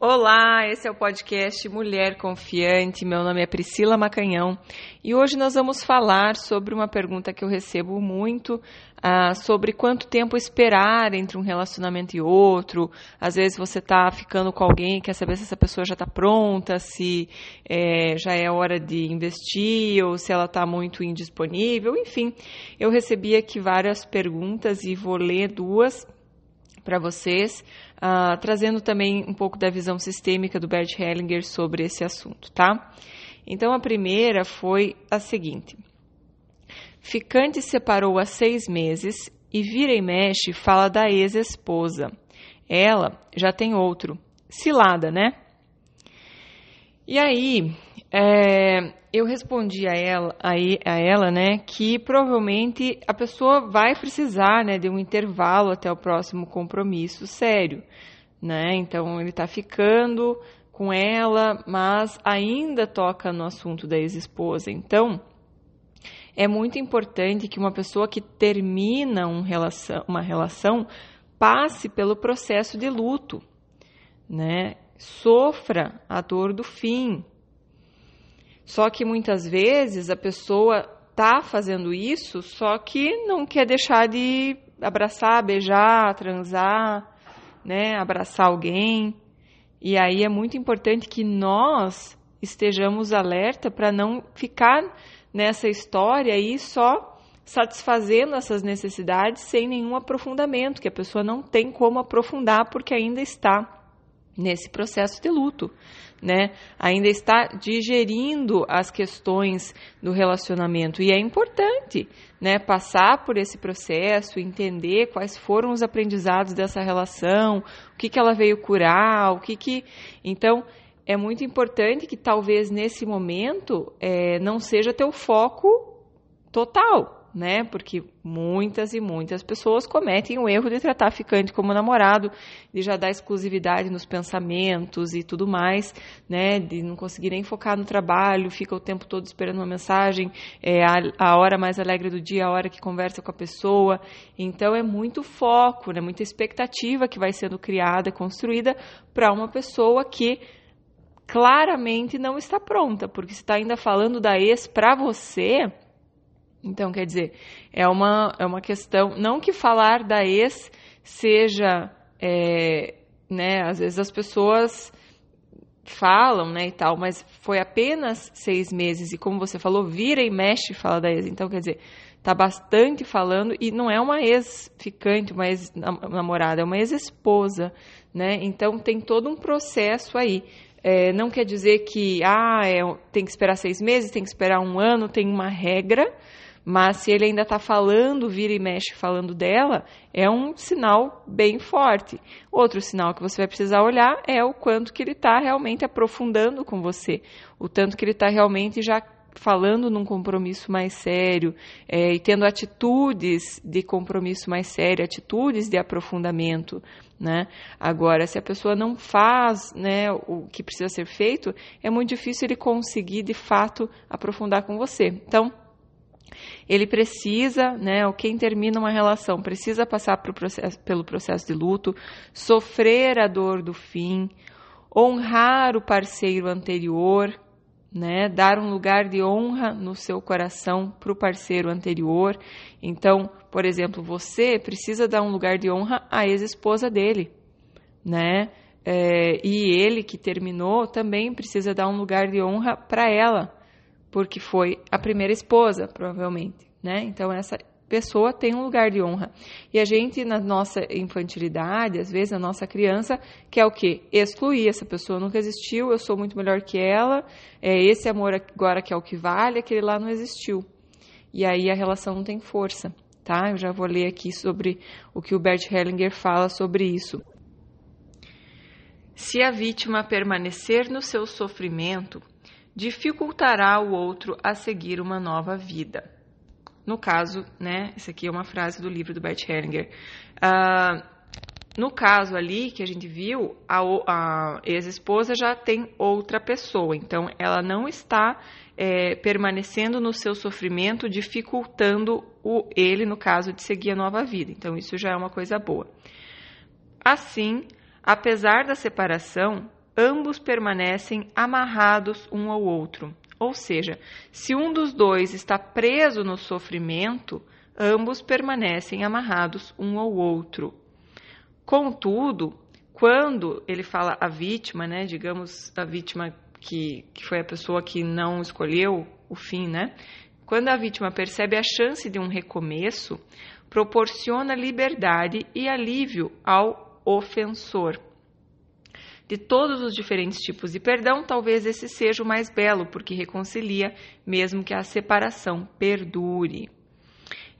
Olá, esse é o podcast Mulher Confiante. Meu nome é Priscila Macanhão e hoje nós vamos falar sobre uma pergunta que eu recebo muito uh, sobre quanto tempo esperar entre um relacionamento e outro. Às vezes você está ficando com alguém, quer saber se essa pessoa já está pronta, se é, já é hora de investir ou se ela está muito indisponível. Enfim, eu recebi aqui várias perguntas e vou ler duas para vocês, uh, trazendo também um pouco da visão sistêmica do Bert Hellinger sobre esse assunto, tá? Então, a primeira foi a seguinte: Ficante separou há seis meses e vira e mexe fala da ex-esposa. Ela já tem outro. Cilada, né? E aí, é, eu respondi a ela, a, a ela, né, que provavelmente a pessoa vai precisar, né, de um intervalo até o próximo compromisso sério, né? Então ele está ficando com ela, mas ainda toca no assunto da ex-esposa. Então é muito importante que uma pessoa que termina um relação, uma relação passe pelo processo de luto, né? Sofra a dor do fim, só que muitas vezes a pessoa tá fazendo isso, só que não quer deixar de abraçar, beijar, transar, né, abraçar alguém. E aí é muito importante que nós estejamos alerta para não ficar nessa história aí só satisfazendo essas necessidades sem nenhum aprofundamento, que a pessoa não tem como aprofundar porque ainda está nesse processo de luto, né? Ainda está digerindo as questões do relacionamento e é importante, né, passar por esse processo, entender quais foram os aprendizados dessa relação, o que que ela veio curar, o que que então é muito importante que talvez nesse momento é, não seja teu foco total, né? Porque muitas e muitas pessoas cometem o erro de tratar ficante como namorado, de já dar exclusividade nos pensamentos e tudo mais, né? De não conseguir nem focar no trabalho, fica o tempo todo esperando uma mensagem, é a, a hora mais alegre do dia, a hora que conversa com a pessoa. Então é muito foco, né? Muita expectativa que vai sendo criada, construída para uma pessoa que claramente não está pronta, porque se está ainda falando da ex para você, então, quer dizer, é uma, é uma questão. Não que falar da ex seja. É, né, às vezes as pessoas falam, né, e tal, mas foi apenas seis meses, e como você falou, vira e mexe fala da ex. Então, quer dizer, tá bastante falando, e não é uma ex-ficante, uma ex-namorada, é uma ex-esposa, né? Então tem todo um processo aí. É, não quer dizer que ah, é, tem que esperar seis meses, tem que esperar um ano, tem uma regra, mas se ele ainda está falando, vira e mexe falando dela, é um sinal bem forte. Outro sinal que você vai precisar olhar é o quanto que ele está realmente aprofundando com você, o tanto que ele está realmente já falando num compromisso mais sério é, e tendo atitudes de compromisso mais sério, atitudes de aprofundamento, né? Agora, se a pessoa não faz, né, o que precisa ser feito, é muito difícil ele conseguir de fato aprofundar com você. Então, ele precisa, né, ou quem termina uma relação, precisa passar processo, pelo processo de luto, sofrer a dor do fim, honrar o parceiro anterior, né, dar um lugar de honra no seu coração para o parceiro anterior. Então, por exemplo, você precisa dar um lugar de honra à ex-esposa dele, né? É, e ele que terminou também precisa dar um lugar de honra para ela, porque foi a primeira esposa, provavelmente, né? Então essa pessoa tem um lugar de honra. E a gente, na nossa infantilidade, às vezes, na nossa criança, quer o quê? Excluir. Essa pessoa nunca existiu, eu sou muito melhor que ela, é esse amor agora que é o que vale, aquele lá não existiu. E aí a relação não tem força, tá? Eu já vou ler aqui sobre o que o Bert Hellinger fala sobre isso. Se a vítima permanecer no seu sofrimento, dificultará o outro a seguir uma nova vida. No caso, né, essa aqui é uma frase do livro do Bert Hellinger. Uh, no caso ali que a gente viu, a, a ex-esposa já tem outra pessoa, então ela não está é, permanecendo no seu sofrimento, dificultando o ele, no caso, de seguir a nova vida. Então isso já é uma coisa boa. Assim, apesar da separação, ambos permanecem amarrados um ao outro. Ou seja, se um dos dois está preso no sofrimento, ambos permanecem amarrados um ao outro. Contudo, quando ele fala a vítima, né, digamos a vítima que, que foi a pessoa que não escolheu o fim, né? Quando a vítima percebe a chance de um recomeço, proporciona liberdade e alívio ao ofensor. De todos os diferentes tipos de perdão, talvez esse seja o mais belo, porque reconcilia, mesmo que a separação perdure.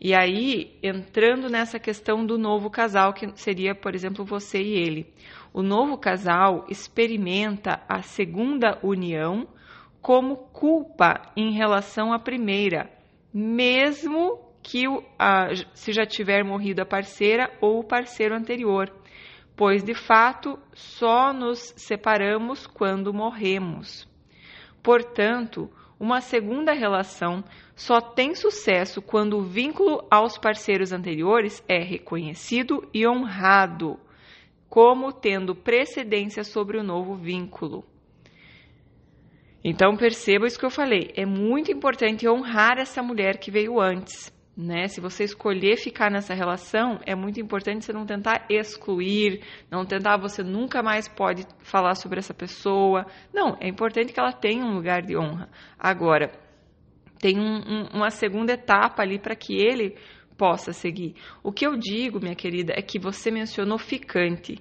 E aí, entrando nessa questão do novo casal, que seria, por exemplo, você e ele. O novo casal experimenta a segunda união como culpa em relação à primeira, mesmo que se já tiver morrido a parceira ou o parceiro anterior, pois de fato só nos separamos quando morremos. Portanto, uma segunda relação só tem sucesso quando o vínculo aos parceiros anteriores é reconhecido e honrado, como tendo precedência sobre o novo vínculo. Então perceba isso que eu falei, é muito importante honrar essa mulher que veio antes né? Se você escolher ficar nessa relação, é muito importante você não tentar excluir, não tentar você nunca mais pode falar sobre essa pessoa. Não, é importante que ela tenha um lugar de honra. Agora, tem um, um, uma segunda etapa ali para que ele possa seguir. O que eu digo, minha querida, é que você mencionou ficante.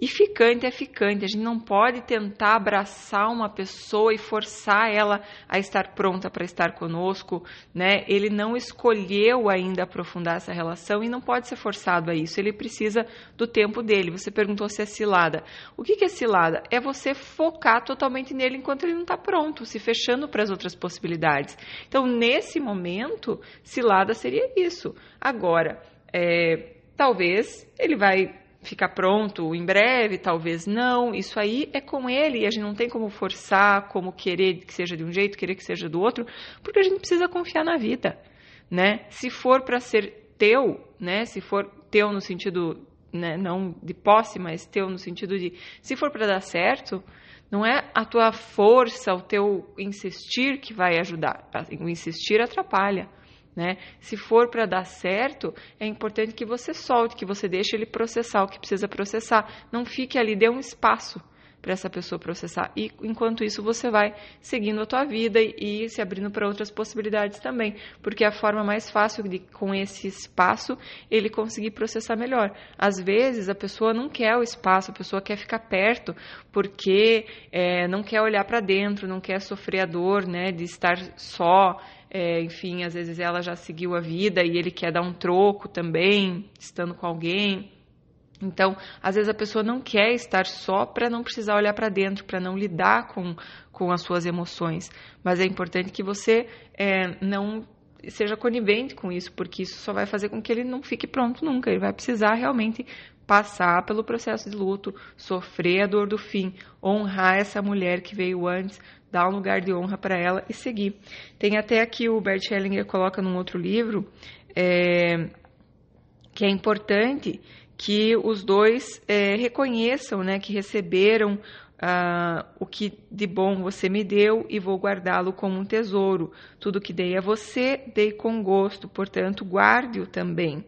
E ficante é ficante, a gente não pode tentar abraçar uma pessoa e forçar ela a estar pronta para estar conosco, né? Ele não escolheu ainda aprofundar essa relação e não pode ser forçado a isso. Ele precisa do tempo dele. Você perguntou se é cilada. O que é cilada? É você focar totalmente nele enquanto ele não está pronto, se fechando para as outras possibilidades. Então, nesse momento, cilada seria isso. Agora, é, talvez ele vai ficar pronto em breve, talvez não. Isso aí é com ele e a gente não tem como forçar, como querer que seja de um jeito, querer que seja do outro, porque a gente precisa confiar na vida, né? Se for para ser teu, né? Se for teu no sentido né, não de posse, mas teu no sentido de se for para dar certo, não é a tua força, o teu insistir que vai ajudar. O insistir atrapalha. Né? Se for para dar certo, é importante que você solte, que você deixe ele processar o que precisa processar. Não fique ali, dê um espaço para essa pessoa processar. E enquanto isso, você vai seguindo a tua vida e, e se abrindo para outras possibilidades também, porque é a forma mais fácil de, com esse espaço, ele conseguir processar melhor. Às vezes, a pessoa não quer o espaço, a pessoa quer ficar perto, porque é, não quer olhar para dentro, não quer sofrer a dor né, de estar só, é, enfim, às vezes ela já seguiu a vida e ele quer dar um troco também, estando com alguém. Então, às vezes a pessoa não quer estar só para não precisar olhar para dentro, para não lidar com, com as suas emoções. Mas é importante que você é, não seja conivente com isso, porque isso só vai fazer com que ele não fique pronto nunca. Ele vai precisar realmente passar pelo processo de luto, sofrer a dor do fim, honrar essa mulher que veio antes, dar um lugar de honra para ela e seguir. Tem até aqui o Bert Hellinger coloca num outro livro é, que é importante que os dois é, reconheçam né, que receberam Uh, o que de bom você me deu e vou guardá-lo como um tesouro. Tudo que dei a você, dei com gosto, portanto, guarde-o também.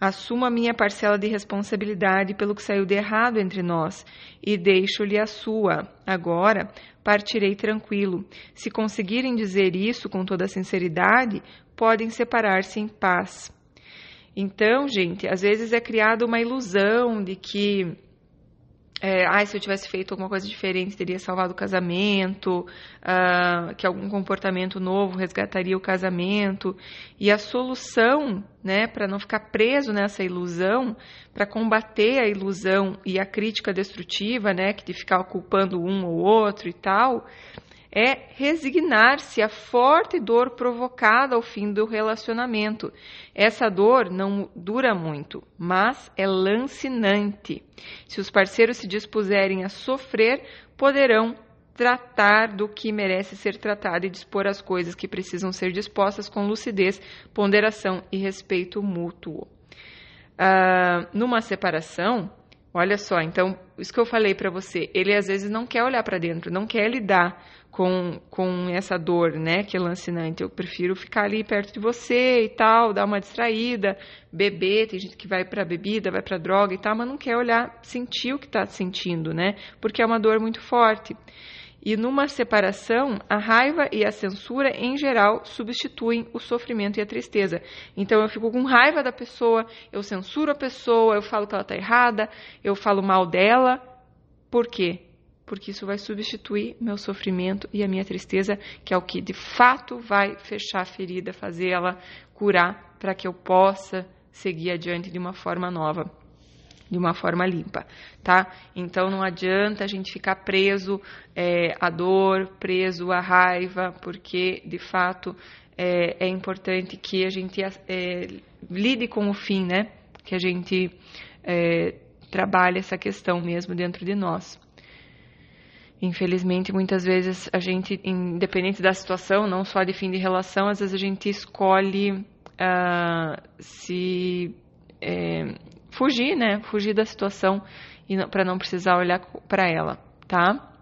Assumo a minha parcela de responsabilidade pelo que saiu de errado entre nós e deixo-lhe a sua. Agora partirei tranquilo. Se conseguirem dizer isso com toda sinceridade, podem separar-se em paz. Então, gente, às vezes é criada uma ilusão de que é, ah, se eu tivesse feito alguma coisa diferente, teria salvado o casamento, uh, que algum comportamento novo resgataria o casamento. E a solução, né, para não ficar preso nessa ilusão, para combater a ilusão e a crítica destrutiva, né, que de ficar culpando um ou outro e tal, é resignar-se à forte dor provocada ao fim do relacionamento. Essa dor não dura muito, mas é lancinante. Se os parceiros se dispuserem a sofrer, poderão tratar do que merece ser tratado e dispor as coisas que precisam ser dispostas com lucidez, ponderação e respeito mútuo. Uh, numa separação, Olha só, então, isso que eu falei para você, ele às vezes não quer olhar para dentro, não quer lidar com, com essa dor, né, que é lancinante. Eu prefiro ficar ali perto de você e tal, dar uma distraída, beber, tem gente que vai para bebida, vai para droga e tal, mas não quer olhar, sentir o que está sentindo, né, porque é uma dor muito forte. E numa separação, a raiva e a censura, em geral, substituem o sofrimento e a tristeza. Então eu fico com raiva da pessoa, eu censuro a pessoa, eu falo que ela está errada, eu falo mal dela. Por quê? Porque isso vai substituir meu sofrimento e a minha tristeza, que é o que de fato vai fechar a ferida, fazer ela curar, para que eu possa seguir adiante de uma forma nova de uma forma limpa, tá? Então não adianta a gente ficar preso é, à dor, preso à raiva, porque de fato é, é importante que a gente é, lide com o fim, né? Que a gente é, trabalhe essa questão mesmo dentro de nós. Infelizmente, muitas vezes a gente, independente da situação, não só de fim de relação, às vezes a gente escolhe uh, se é, fugir, né? Fugir da situação e para não precisar olhar para ela, tá?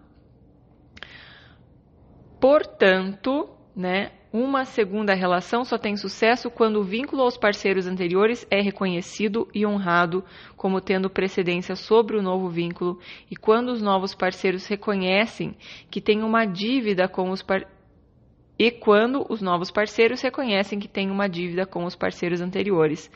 Portanto, né? Uma segunda relação só tem sucesso quando o vínculo aos parceiros anteriores é reconhecido e honrado como tendo precedência sobre o novo vínculo e quando os novos parceiros reconhecem que têm uma dívida com os par... e quando os novos parceiros reconhecem que têm uma dívida com os parceiros anteriores.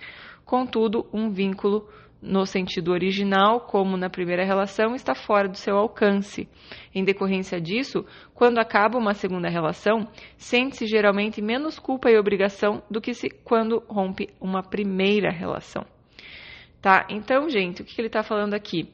Contudo, um vínculo no sentido original, como na primeira relação, está fora do seu alcance. Em decorrência disso, quando acaba uma segunda relação, sente-se geralmente menos culpa e obrigação do que se quando rompe uma primeira relação. Tá? Então, gente, o que ele está falando aqui?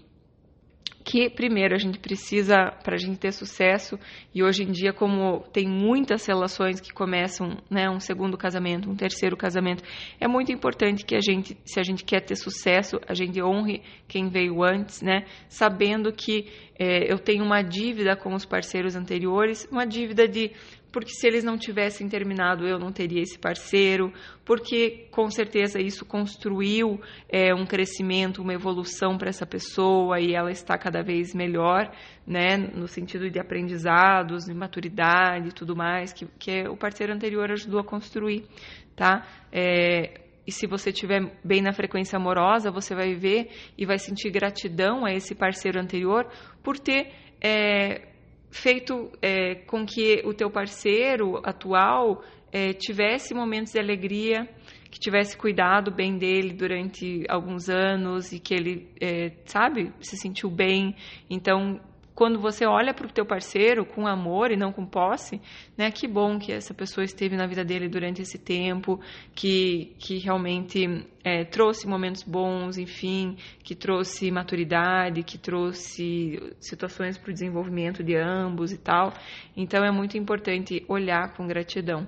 Que primeiro a gente precisa para a gente ter sucesso e hoje em dia como tem muitas relações que começam né um segundo casamento um terceiro casamento é muito importante que a gente se a gente quer ter sucesso a gente honre quem veio antes né sabendo que é, eu tenho uma dívida com os parceiros anteriores uma dívida de porque se eles não tivessem terminado, eu não teria esse parceiro, porque com certeza isso construiu é, um crescimento, uma evolução para essa pessoa e ela está cada vez melhor, né, no sentido de aprendizados, de maturidade e tudo mais, que, que o parceiro anterior ajudou a construir, tá? É, e se você estiver bem na frequência amorosa, você vai ver e vai sentir gratidão a esse parceiro anterior por ter é, feito é, com que o teu parceiro atual é, tivesse momentos de alegria, que tivesse cuidado bem dele durante alguns anos e que ele, é, sabe, se sentiu bem. Então, quando você olha para o teu parceiro com amor e não com posse, né? Que bom que essa pessoa esteve na vida dele durante esse tempo, que, que realmente é, trouxe momentos bons, enfim, que trouxe maturidade, que trouxe situações para o desenvolvimento de ambos e tal. Então é muito importante olhar com gratidão,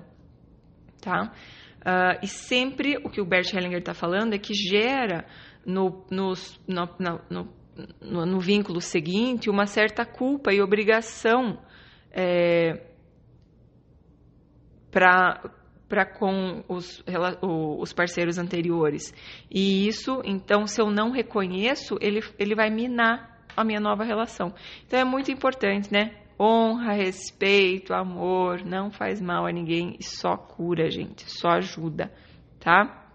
tá? Uh, e sempre o que o Bert Hellinger está falando é que gera no, nos, no, no, no no, no vínculo seguinte, uma certa culpa e obrigação é, para com os, os parceiros anteriores. E isso, então, se eu não reconheço, ele, ele vai minar a minha nova relação. Então é muito importante, né? Honra, respeito, amor, não faz mal a ninguém e só cura, gente, só ajuda, tá?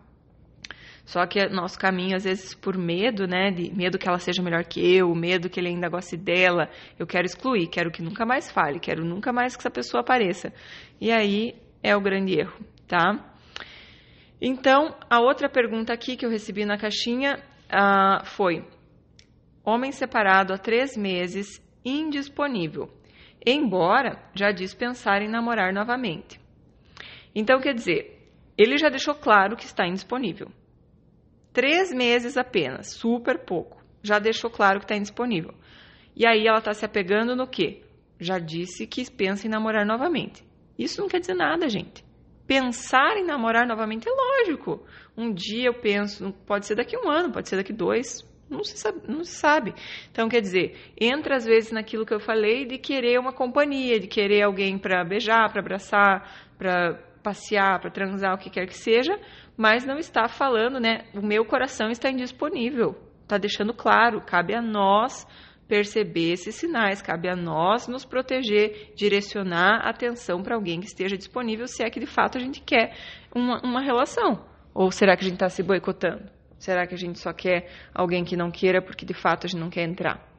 Só que nosso caminho, às vezes, por medo, né? De medo que ela seja melhor que eu, medo que ele ainda goste dela, eu quero excluir, quero que nunca mais fale, quero nunca mais que essa pessoa apareça. E aí é o grande erro, tá? Então, a outra pergunta aqui que eu recebi na caixinha uh, foi: homem separado há três meses, indisponível, embora já disse pensar em namorar novamente. Então, quer dizer, ele já deixou claro que está indisponível. Três meses apenas, super pouco. Já deixou claro que está indisponível. E aí ela está se apegando no quê? Já disse que pensa em namorar novamente. Isso não quer dizer nada, gente. Pensar em namorar novamente é lógico. Um dia eu penso, pode ser daqui um ano, pode ser daqui dois, não se, sabe, não se sabe. Então, quer dizer, entra às vezes naquilo que eu falei de querer uma companhia, de querer alguém para beijar, para abraçar, para passear, para transar, o que quer que seja, mas não está falando, né? O meu coração está indisponível. está deixando claro, cabe a nós perceber esses sinais, cabe a nós nos proteger, direcionar a atenção para alguém que esteja disponível, se é que de fato a gente quer uma, uma relação. Ou será que a gente está se boicotando? Será que a gente só quer alguém que não queira porque de fato a gente não quer entrar?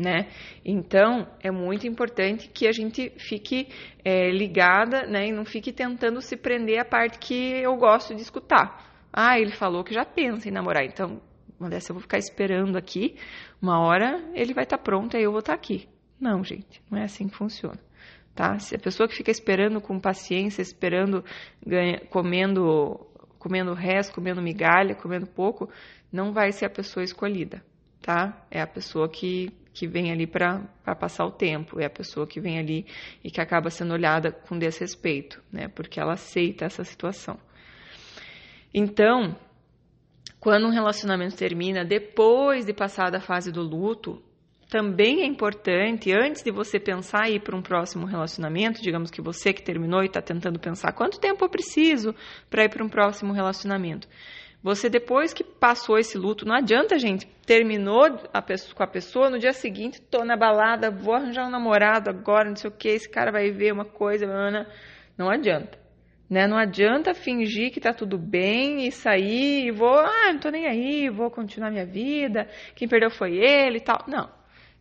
Né? Então é muito importante que a gente fique é, ligada né, e não fique tentando se prender à parte que eu gosto de escutar. Ah, ele falou que já pensa em namorar, então dessa eu vou ficar esperando aqui, uma hora ele vai estar tá pronto e eu vou estar tá aqui. Não, gente, não é assim que funciona. Tá? Se a pessoa que fica esperando com paciência, esperando, ganha, comendo, comendo resto, comendo migalha, comendo pouco, não vai ser a pessoa escolhida, tá? É a pessoa que, que vem ali para passar o tempo, é a pessoa que vem ali e que acaba sendo olhada com desrespeito, né? Porque ela aceita essa situação. Então, quando um relacionamento termina depois de passar da fase do luto, também é importante, antes de você pensar em ir para um próximo relacionamento, digamos que você que terminou e está tentando pensar quanto tempo eu preciso para ir para um próximo relacionamento. Você, depois que passou esse luto, não adianta, gente, terminou a pessoa, com a pessoa, no dia seguinte, tô na balada, vou arranjar um namorado agora, não sei o que, esse cara vai ver uma coisa, não adianta. Né? Não adianta fingir que tá tudo bem e sair e vou, ah, não tô nem aí, vou continuar minha vida, quem perdeu foi ele e tal. Não.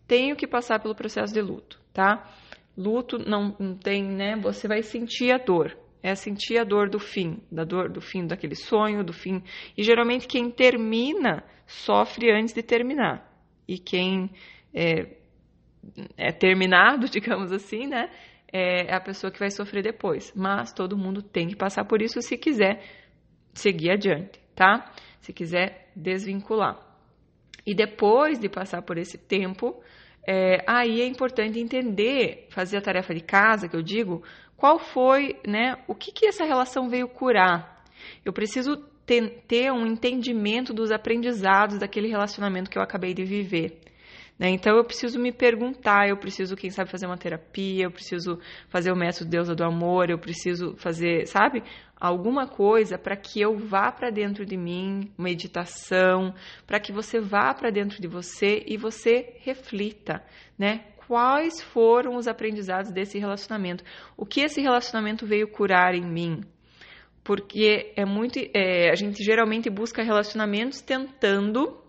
Tenho que passar pelo processo de luto, tá? Luto não, não tem, né? Você vai sentir a dor. É sentir a dor do fim, da dor do fim daquele sonho, do fim. E geralmente quem termina sofre antes de terminar. E quem é, é terminado, digamos assim, né? é a pessoa que vai sofrer depois. Mas todo mundo tem que passar por isso se quiser seguir adiante, tá? Se quiser desvincular. E depois de passar por esse tempo, é, aí é importante entender, fazer a tarefa de casa, que eu digo, qual foi, né, o que, que essa relação veio curar. Eu preciso ter, ter um entendimento dos aprendizados daquele relacionamento que eu acabei de viver. Né? Então eu preciso me perguntar, eu preciso, quem sabe, fazer uma terapia, eu preciso fazer o método Deusa do Amor, eu preciso fazer, sabe, alguma coisa para que eu vá para dentro de mim, meditação, para que você vá para dentro de você e você reflita, né? Quais foram os aprendizados desse relacionamento? O que esse relacionamento veio curar em mim? Porque é muito, é, a gente geralmente busca relacionamentos tentando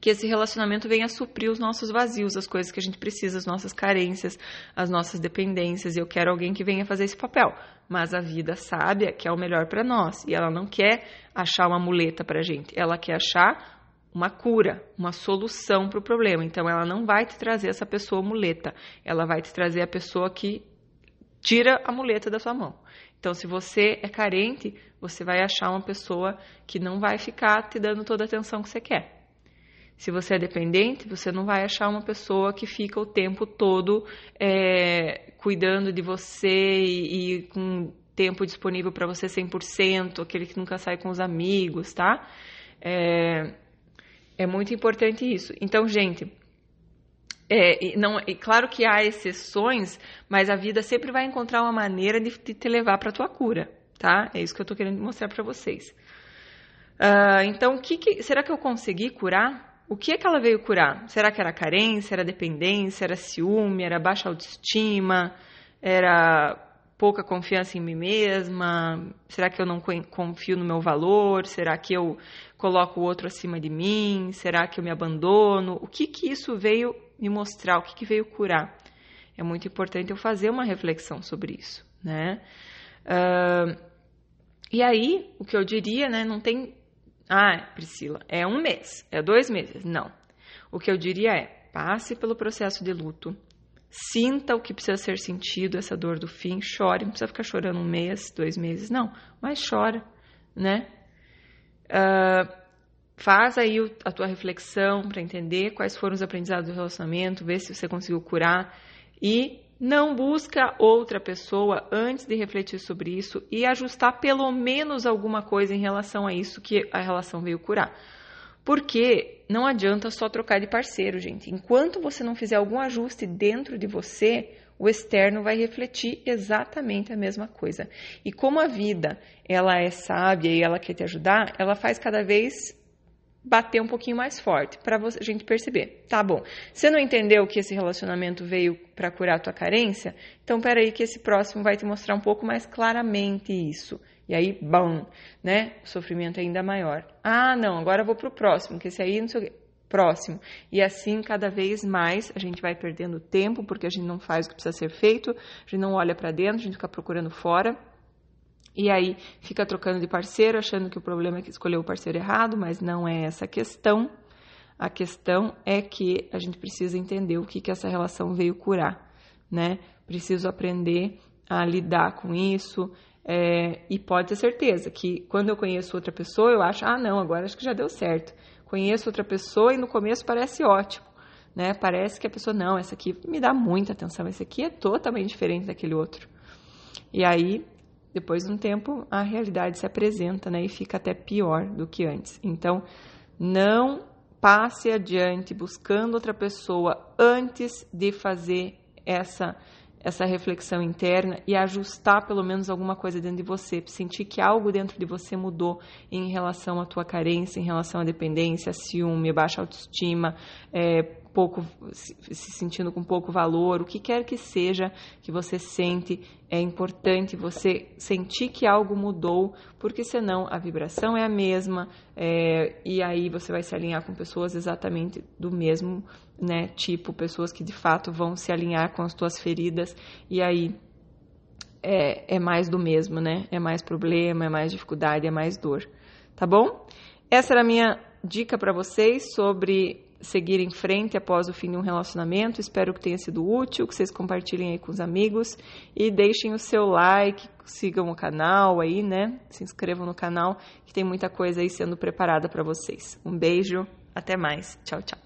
que esse relacionamento venha suprir os nossos vazios, as coisas que a gente precisa, as nossas carências, as nossas dependências. E eu quero alguém que venha fazer esse papel. Mas a vida sábia quer o melhor para nós e ela não quer achar uma muleta para gente, ela quer achar uma cura, uma solução para o problema. Então ela não vai te trazer essa pessoa muleta, ela vai te trazer a pessoa que tira a muleta da sua mão. Então, se você é carente, você vai achar uma pessoa que não vai ficar te dando toda a atenção que você quer. Se você é dependente, você não vai achar uma pessoa que fica o tempo todo é, cuidando de você e, e com tempo disponível para você 100%, aquele que nunca sai com os amigos, tá? É, é muito importante isso. Então, gente, é, não, é claro que há exceções, mas a vida sempre vai encontrar uma maneira de, de te levar para a tua cura, tá? É isso que eu estou querendo mostrar para vocês. Uh, então, que que, será que eu consegui curar? O que é que ela veio curar? Será que era carência, era dependência, era ciúme, era baixa autoestima, era pouca confiança em mim mesma? Será que eu não confio no meu valor? Será que eu coloco o outro acima de mim? Será que eu me abandono? O que que isso veio me mostrar? O que que veio curar? É muito importante eu fazer uma reflexão sobre isso, né? Uh, e aí, o que eu diria, né? Não tem ah, Priscila, é um mês, é dois meses. Não. O que eu diria é: passe pelo processo de luto, sinta o que precisa ser sentido, essa dor do fim, chore. Não precisa ficar chorando um mês, dois meses, não. Mas chora, né? Uh, faz aí a tua reflexão para entender quais foram os aprendizados do relacionamento, ver se você conseguiu curar e não busca outra pessoa antes de refletir sobre isso e ajustar pelo menos alguma coisa em relação a isso que a relação veio curar. Porque não adianta só trocar de parceiro, gente. Enquanto você não fizer algum ajuste dentro de você, o externo vai refletir exatamente a mesma coisa. E como a vida, ela é sábia e ela quer te ajudar, ela faz cada vez bater um pouquinho mais forte para a gente perceber. Tá bom. Você não entendeu que esse relacionamento veio para curar a tua carência? Então, peraí que esse próximo vai te mostrar um pouco mais claramente isso. E aí, bom, né? O sofrimento é ainda maior. Ah, não, agora eu vou pro próximo, que esse aí não sei o quê. Próximo. E assim, cada vez mais, a gente vai perdendo tempo, porque a gente não faz o que precisa ser feito, a gente não olha para dentro, a gente fica procurando fora. E aí fica trocando de parceiro, achando que o problema é que escolheu o parceiro errado, mas não é essa a questão. A questão é que a gente precisa entender o que, que essa relação veio curar, né? Preciso aprender a lidar com isso. É, e pode ter certeza que quando eu conheço outra pessoa, eu acho, ah, não, agora acho que já deu certo. Conheço outra pessoa e no começo parece ótimo, né? Parece que a pessoa, não, essa aqui me dá muita atenção, esse aqui é totalmente diferente daquele outro. E aí depois de um tempo, a realidade se apresenta né, e fica até pior do que antes. Então, não passe adiante buscando outra pessoa antes de fazer essa essa reflexão interna e ajustar pelo menos alguma coisa dentro de você, sentir que algo dentro de você mudou em relação à tua carência, em relação à dependência, ciúme, baixa autoestima, é, pouco se sentindo com pouco valor, o que quer que seja que você sente, é importante você sentir que algo mudou, porque senão a vibração é a mesma é, e aí você vai se alinhar com pessoas exatamente do mesmo né, tipo, pessoas que de fato vão se alinhar com as tuas feridas e aí é, é mais do mesmo, né? É mais problema, é mais dificuldade, é mais dor, tá bom? Essa era a minha dica para vocês sobre seguir em frente após o fim de um relacionamento. Espero que tenha sido útil, que vocês compartilhem aí com os amigos e deixem o seu like, sigam o canal aí, né? Se inscrevam no canal, que tem muita coisa aí sendo preparada para vocês. Um beijo, até mais. Tchau, tchau.